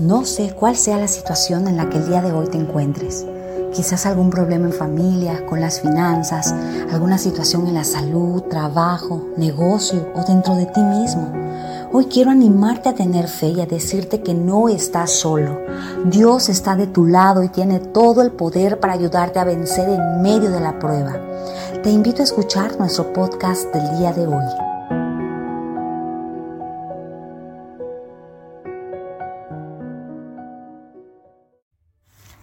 No sé cuál sea la situación en la que el día de hoy te encuentres. Quizás algún problema en familia, con las finanzas, alguna situación en la salud, trabajo, negocio o dentro de ti mismo. Hoy quiero animarte a tener fe y a decirte que no estás solo. Dios está de tu lado y tiene todo el poder para ayudarte a vencer en medio de la prueba. Te invito a escuchar nuestro podcast del día de hoy.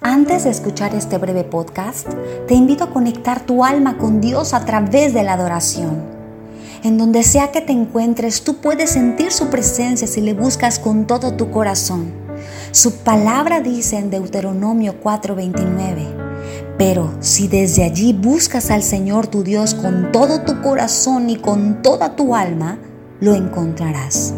Antes de escuchar este breve podcast, te invito a conectar tu alma con Dios a través de la adoración. En donde sea que te encuentres, tú puedes sentir su presencia si le buscas con todo tu corazón. Su palabra dice en Deuteronomio 4:29, pero si desde allí buscas al Señor tu Dios con todo tu corazón y con toda tu alma, lo encontrarás.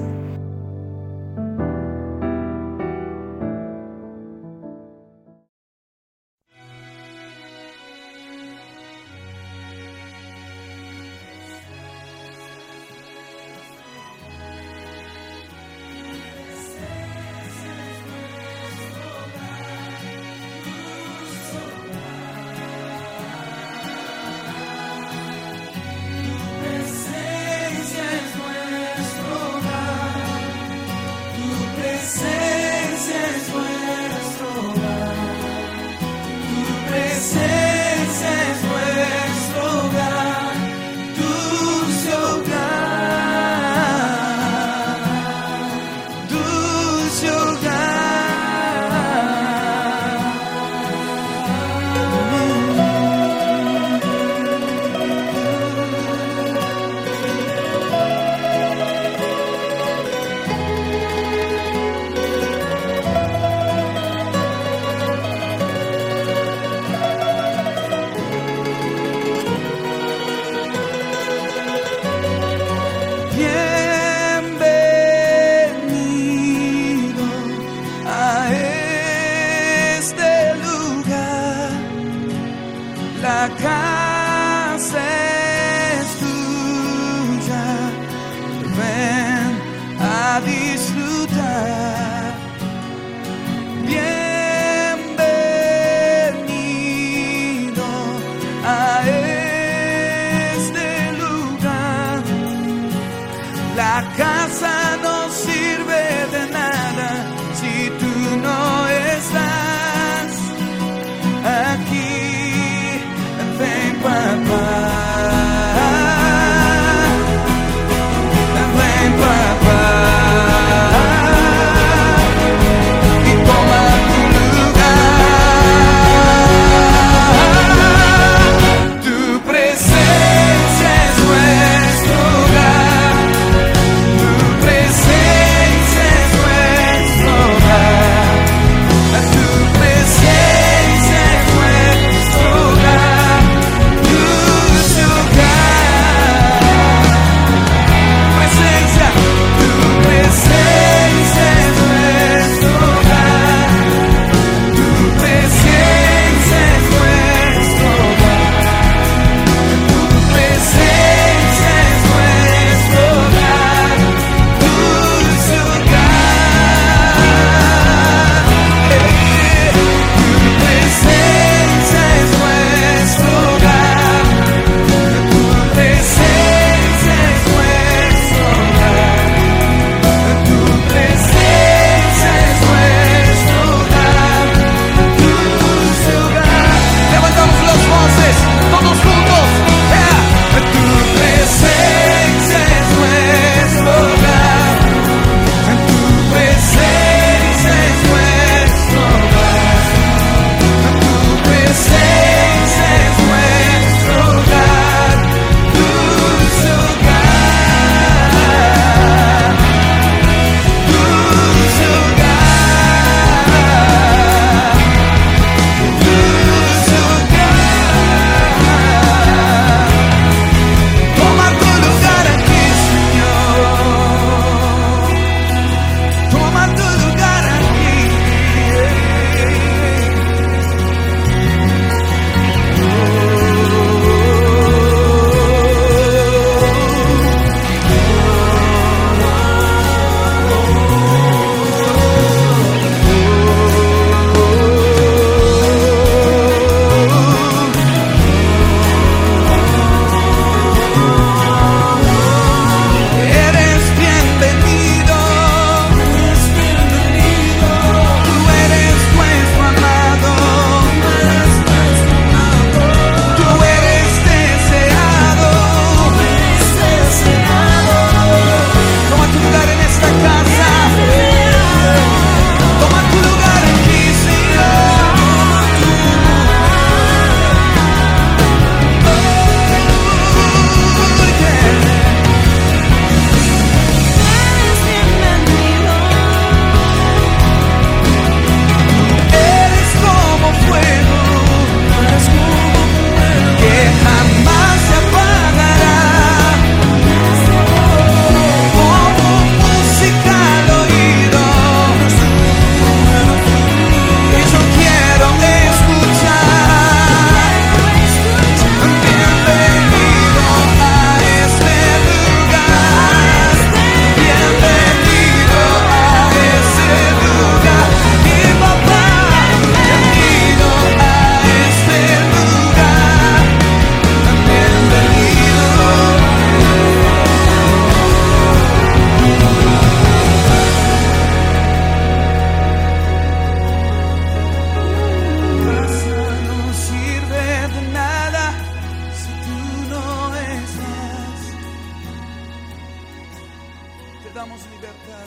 damos libertad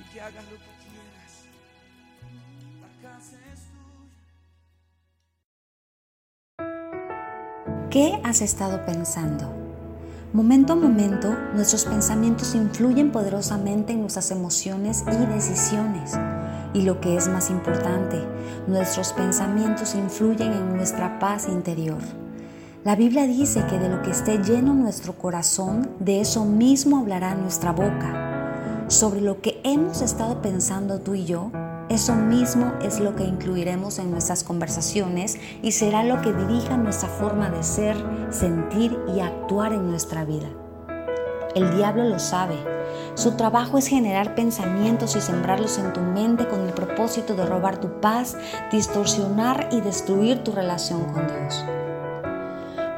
y que hagas lo que quieras. ¿Qué has estado pensando? Momento a momento, nuestros pensamientos influyen poderosamente en nuestras emociones y decisiones. Y lo que es más importante, nuestros pensamientos influyen en nuestra paz interior. La Biblia dice que de lo que esté lleno nuestro corazón, de eso mismo hablará nuestra boca. Sobre lo que hemos estado pensando tú y yo, eso mismo es lo que incluiremos en nuestras conversaciones y será lo que dirija nuestra forma de ser, sentir y actuar en nuestra vida. El diablo lo sabe. Su trabajo es generar pensamientos y sembrarlos en tu mente con el propósito de robar tu paz, distorsionar y destruir tu relación con Dios.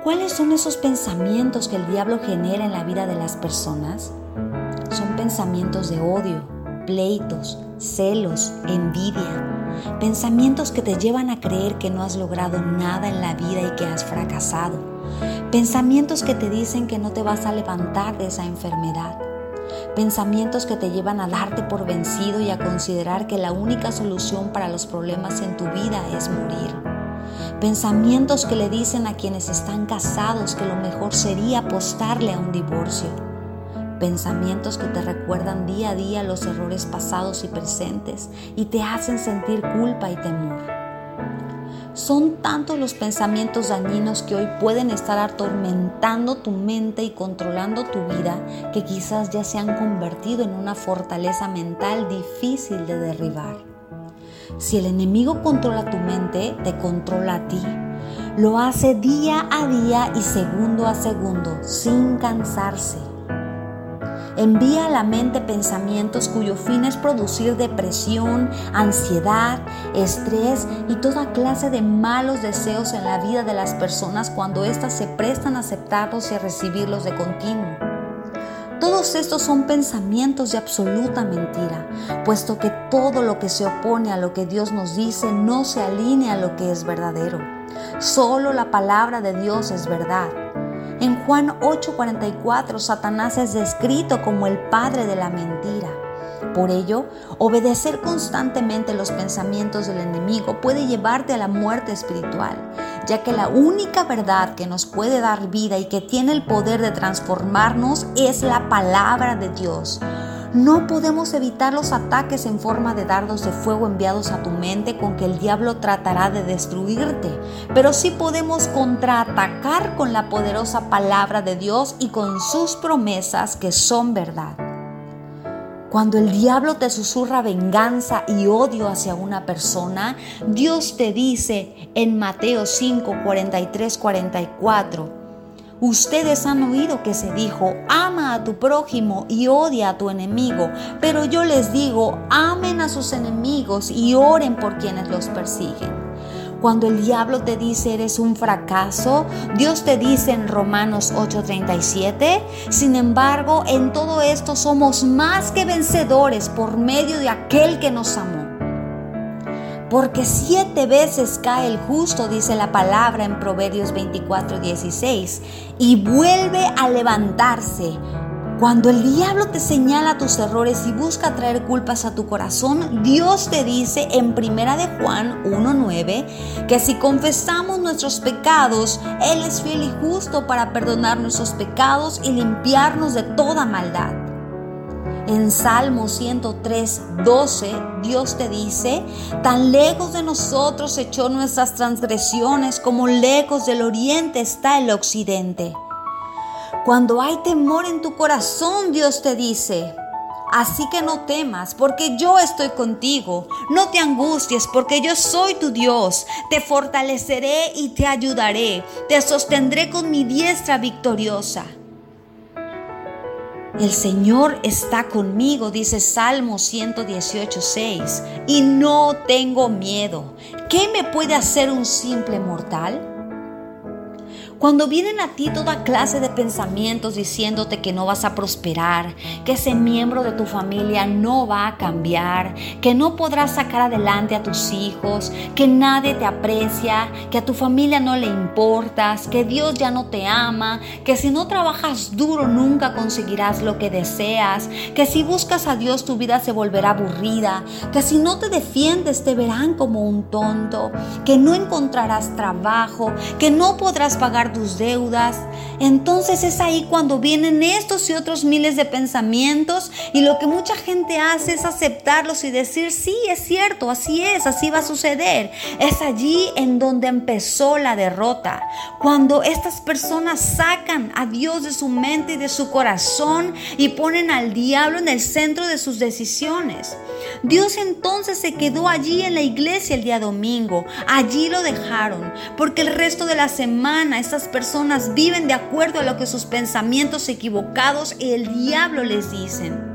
¿Cuáles son esos pensamientos que el diablo genera en la vida de las personas? Son pensamientos de odio, pleitos, celos, envidia, pensamientos que te llevan a creer que no has logrado nada en la vida y que has fracasado, pensamientos que te dicen que no te vas a levantar de esa enfermedad, pensamientos que te llevan a darte por vencido y a considerar que la única solución para los problemas en tu vida es morir. Pensamientos que le dicen a quienes están casados que lo mejor sería apostarle a un divorcio pensamientos que te recuerdan día a día los errores pasados y presentes y te hacen sentir culpa y temor. Son tantos los pensamientos dañinos que hoy pueden estar atormentando tu mente y controlando tu vida que quizás ya se han convertido en una fortaleza mental difícil de derribar. Si el enemigo controla tu mente, te controla a ti. Lo hace día a día y segundo a segundo, sin cansarse. Envía a la mente pensamientos cuyo fin es producir depresión, ansiedad, estrés y toda clase de malos deseos en la vida de las personas cuando éstas se prestan a aceptarlos y a recibirlos de continuo. Todos estos son pensamientos de absoluta mentira, puesto que todo lo que se opone a lo que Dios nos dice no se alinea a lo que es verdadero. Solo la palabra de Dios es verdad. En Juan 8:44, Satanás es descrito como el padre de la mentira. Por ello, obedecer constantemente los pensamientos del enemigo puede llevarte a la muerte espiritual, ya que la única verdad que nos puede dar vida y que tiene el poder de transformarnos es la palabra de Dios. No podemos evitar los ataques en forma de dardos de fuego enviados a tu mente con que el diablo tratará de destruirte, pero sí podemos contraatacar con la poderosa palabra de Dios y con sus promesas que son verdad. Cuando el diablo te susurra venganza y odio hacia una persona, Dios te dice en Mateo 5, 43, 44, Ustedes han oído que se dijo, ama a tu prójimo y odia a tu enemigo, pero yo les digo, amen a sus enemigos y oren por quienes los persiguen. Cuando el diablo te dice eres un fracaso, Dios te dice en Romanos 8:37, sin embargo, en todo esto somos más que vencedores por medio de aquel que nos amó. Porque siete veces cae el justo, dice la palabra en Proverbios 24, 16, y vuelve a levantarse. Cuando el diablo te señala tus errores y busca traer culpas a tu corazón, Dios te dice en Primera de Juan 1:9 que si confesamos nuestros pecados, él es fiel y justo para perdonar nuestros pecados y limpiarnos de toda maldad. En Salmo 103, 12, Dios te dice, tan lejos de nosotros echó nuestras transgresiones como lejos del oriente está el occidente. Cuando hay temor en tu corazón, Dios te dice, Así que no temas, porque yo estoy contigo. No te angusties, porque yo soy tu Dios. Te fortaleceré y te ayudaré. Te sostendré con mi diestra victoriosa. El Señor está conmigo, dice Salmo 118, 6, y no tengo miedo. ¿Qué me puede hacer un simple mortal? Cuando vienen a ti toda clase de pensamientos diciéndote que no vas a prosperar, que ese miembro de tu familia no va a cambiar, que no podrás sacar adelante a tus hijos, que nadie te aprecia, que a tu familia no le importas, que Dios ya no te ama, que si no trabajas duro nunca conseguirás lo que deseas, que si buscas a Dios tu vida se volverá aburrida, que si no te defiendes te verán como un tonto, que no encontrarás trabajo, que no podrás pagar tus deudas. Entonces es ahí cuando vienen estos y otros miles de pensamientos y lo que mucha gente hace es aceptarlos y decir, sí, es cierto, así es, así va a suceder. Es allí en donde empezó la derrota. Cuando estas personas sacan a Dios de su mente y de su corazón y ponen al diablo en el centro de sus decisiones. Dios entonces se quedó allí en la iglesia el día domingo. Allí lo dejaron, porque el resto de la semana estas personas viven de acuerdo a lo que sus pensamientos equivocados y el diablo les dicen.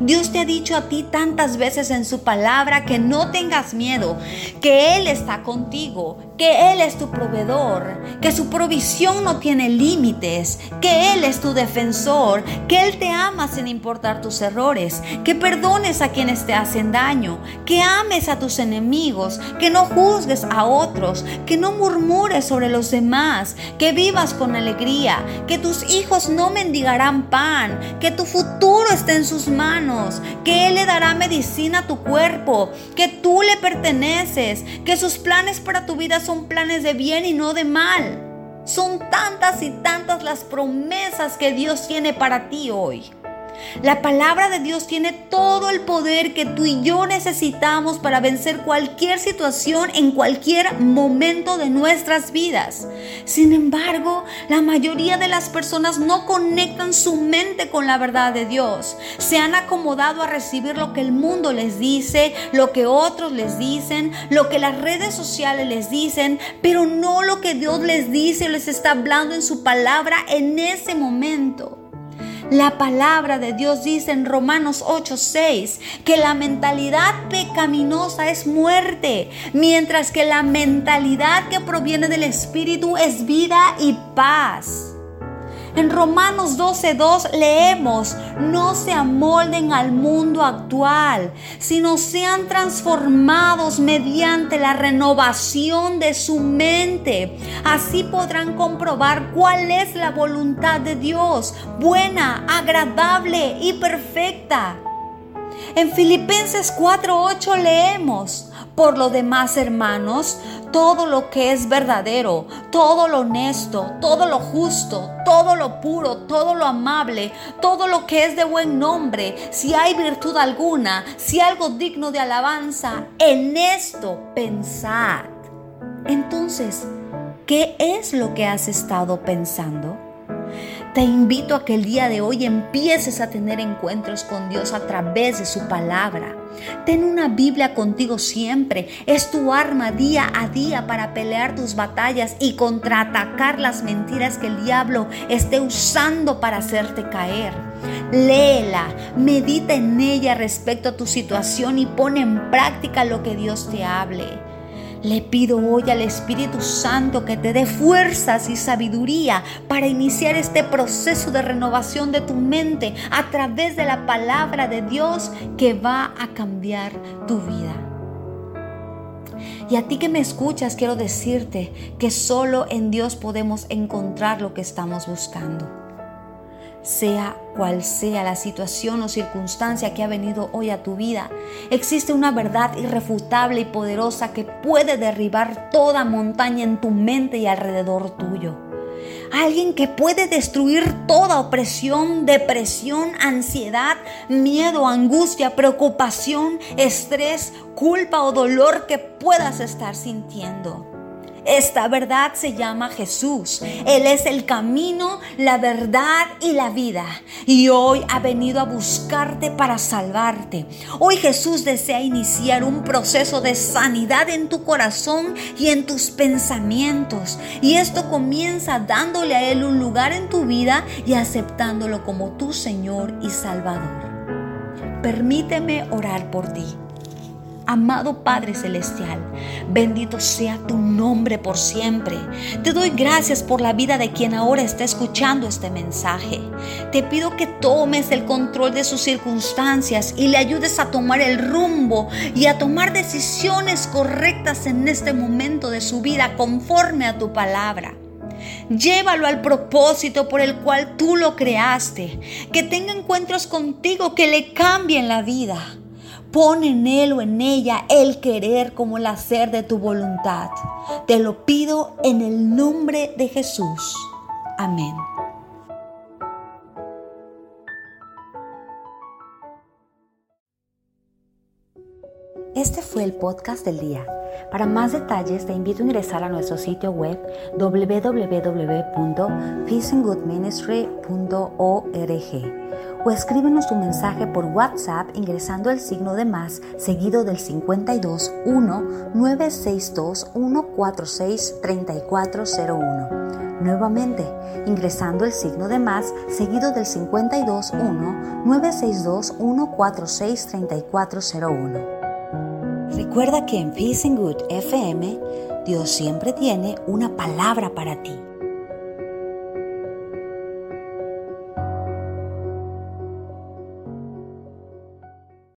Dios te ha dicho a ti tantas veces en su palabra que no tengas miedo, que Él está contigo, que Él es tu proveedor, que su provisión no tiene límites, que Él es tu defensor, que Él te ama sin importar tus errores, que perdones a quienes te hacen daño, que ames a tus enemigos, que no juzgues a otros, que no murmures sobre los demás, que vivas con alegría, que tus hijos no mendigarán pan, que tu futuro esté en sus manos, que Él le dará medicina a tu cuerpo, que tú le perteneces, que sus planes para tu vida son planes de bien y no de mal. Son tantas y tantas las promesas que Dios tiene para ti hoy. La palabra de Dios tiene todo el poder que tú y yo necesitamos para vencer cualquier situación en cualquier momento de nuestras vidas. Sin embargo, la mayoría de las personas no conectan su mente con la verdad de Dios. Se han acomodado a recibir lo que el mundo les dice, lo que otros les dicen, lo que las redes sociales les dicen, pero no lo que Dios les dice o les está hablando en su palabra en ese momento. La palabra de Dios dice en Romanos 8:6 que la mentalidad pecaminosa es muerte, mientras que la mentalidad que proviene del Espíritu es vida y paz. En Romanos 12:2 leemos, no se amolden al mundo actual, sino sean transformados mediante la renovación de su mente. Así podrán comprobar cuál es la voluntad de Dios, buena, agradable y perfecta. En Filipenses 4:8 leemos, por lo demás, hermanos, todo lo que es verdadero, todo lo honesto, todo lo justo, todo lo puro, todo lo amable, todo lo que es de buen nombre, si hay virtud alguna, si algo digno de alabanza, en esto pensad. Entonces, ¿qué es lo que has estado pensando? Te invito a que el día de hoy empieces a tener encuentros con Dios a través de su palabra. Ten una Biblia contigo siempre. Es tu arma día a día para pelear tus batallas y contraatacar las mentiras que el diablo esté usando para hacerte caer. Léela, medita en ella respecto a tu situación y pone en práctica lo que Dios te hable. Le pido hoy al Espíritu Santo que te dé fuerzas y sabiduría para iniciar este proceso de renovación de tu mente a través de la palabra de Dios que va a cambiar tu vida. Y a ti que me escuchas, quiero decirte que solo en Dios podemos encontrar lo que estamos buscando sea cual sea la situación o circunstancia que ha venido hoy a tu vida, existe una verdad irrefutable y poderosa que puede derribar toda montaña en tu mente y alrededor tuyo. Alguien que puede destruir toda opresión, depresión, ansiedad, miedo, angustia, preocupación, estrés, culpa o dolor que puedas estar sintiendo. Esta verdad se llama Jesús. Él es el camino, la verdad y la vida. Y hoy ha venido a buscarte para salvarte. Hoy Jesús desea iniciar un proceso de sanidad en tu corazón y en tus pensamientos. Y esto comienza dándole a Él un lugar en tu vida y aceptándolo como tu Señor y Salvador. Permíteme orar por ti. Amado Padre Celestial, bendito sea tu nombre por siempre. Te doy gracias por la vida de quien ahora está escuchando este mensaje. Te pido que tomes el control de sus circunstancias y le ayudes a tomar el rumbo y a tomar decisiones correctas en este momento de su vida conforme a tu palabra. Llévalo al propósito por el cual tú lo creaste. Que tenga encuentros contigo que le cambien la vida. Pon en él o en ella el querer como el hacer de tu voluntad. Te lo pido en el nombre de Jesús. Amén. Este fue el podcast del día. Para más detalles te invito a ingresar a nuestro sitio web www.peaceandgoodministry.org o escríbenos tu mensaje por WhatsApp ingresando el signo de más seguido del 52 1 962 146 3401. Nuevamente, ingresando el signo de más seguido del 52 1 962 146 3401. Recuerda que en Peace and Good FM Dios siempre tiene una palabra para ti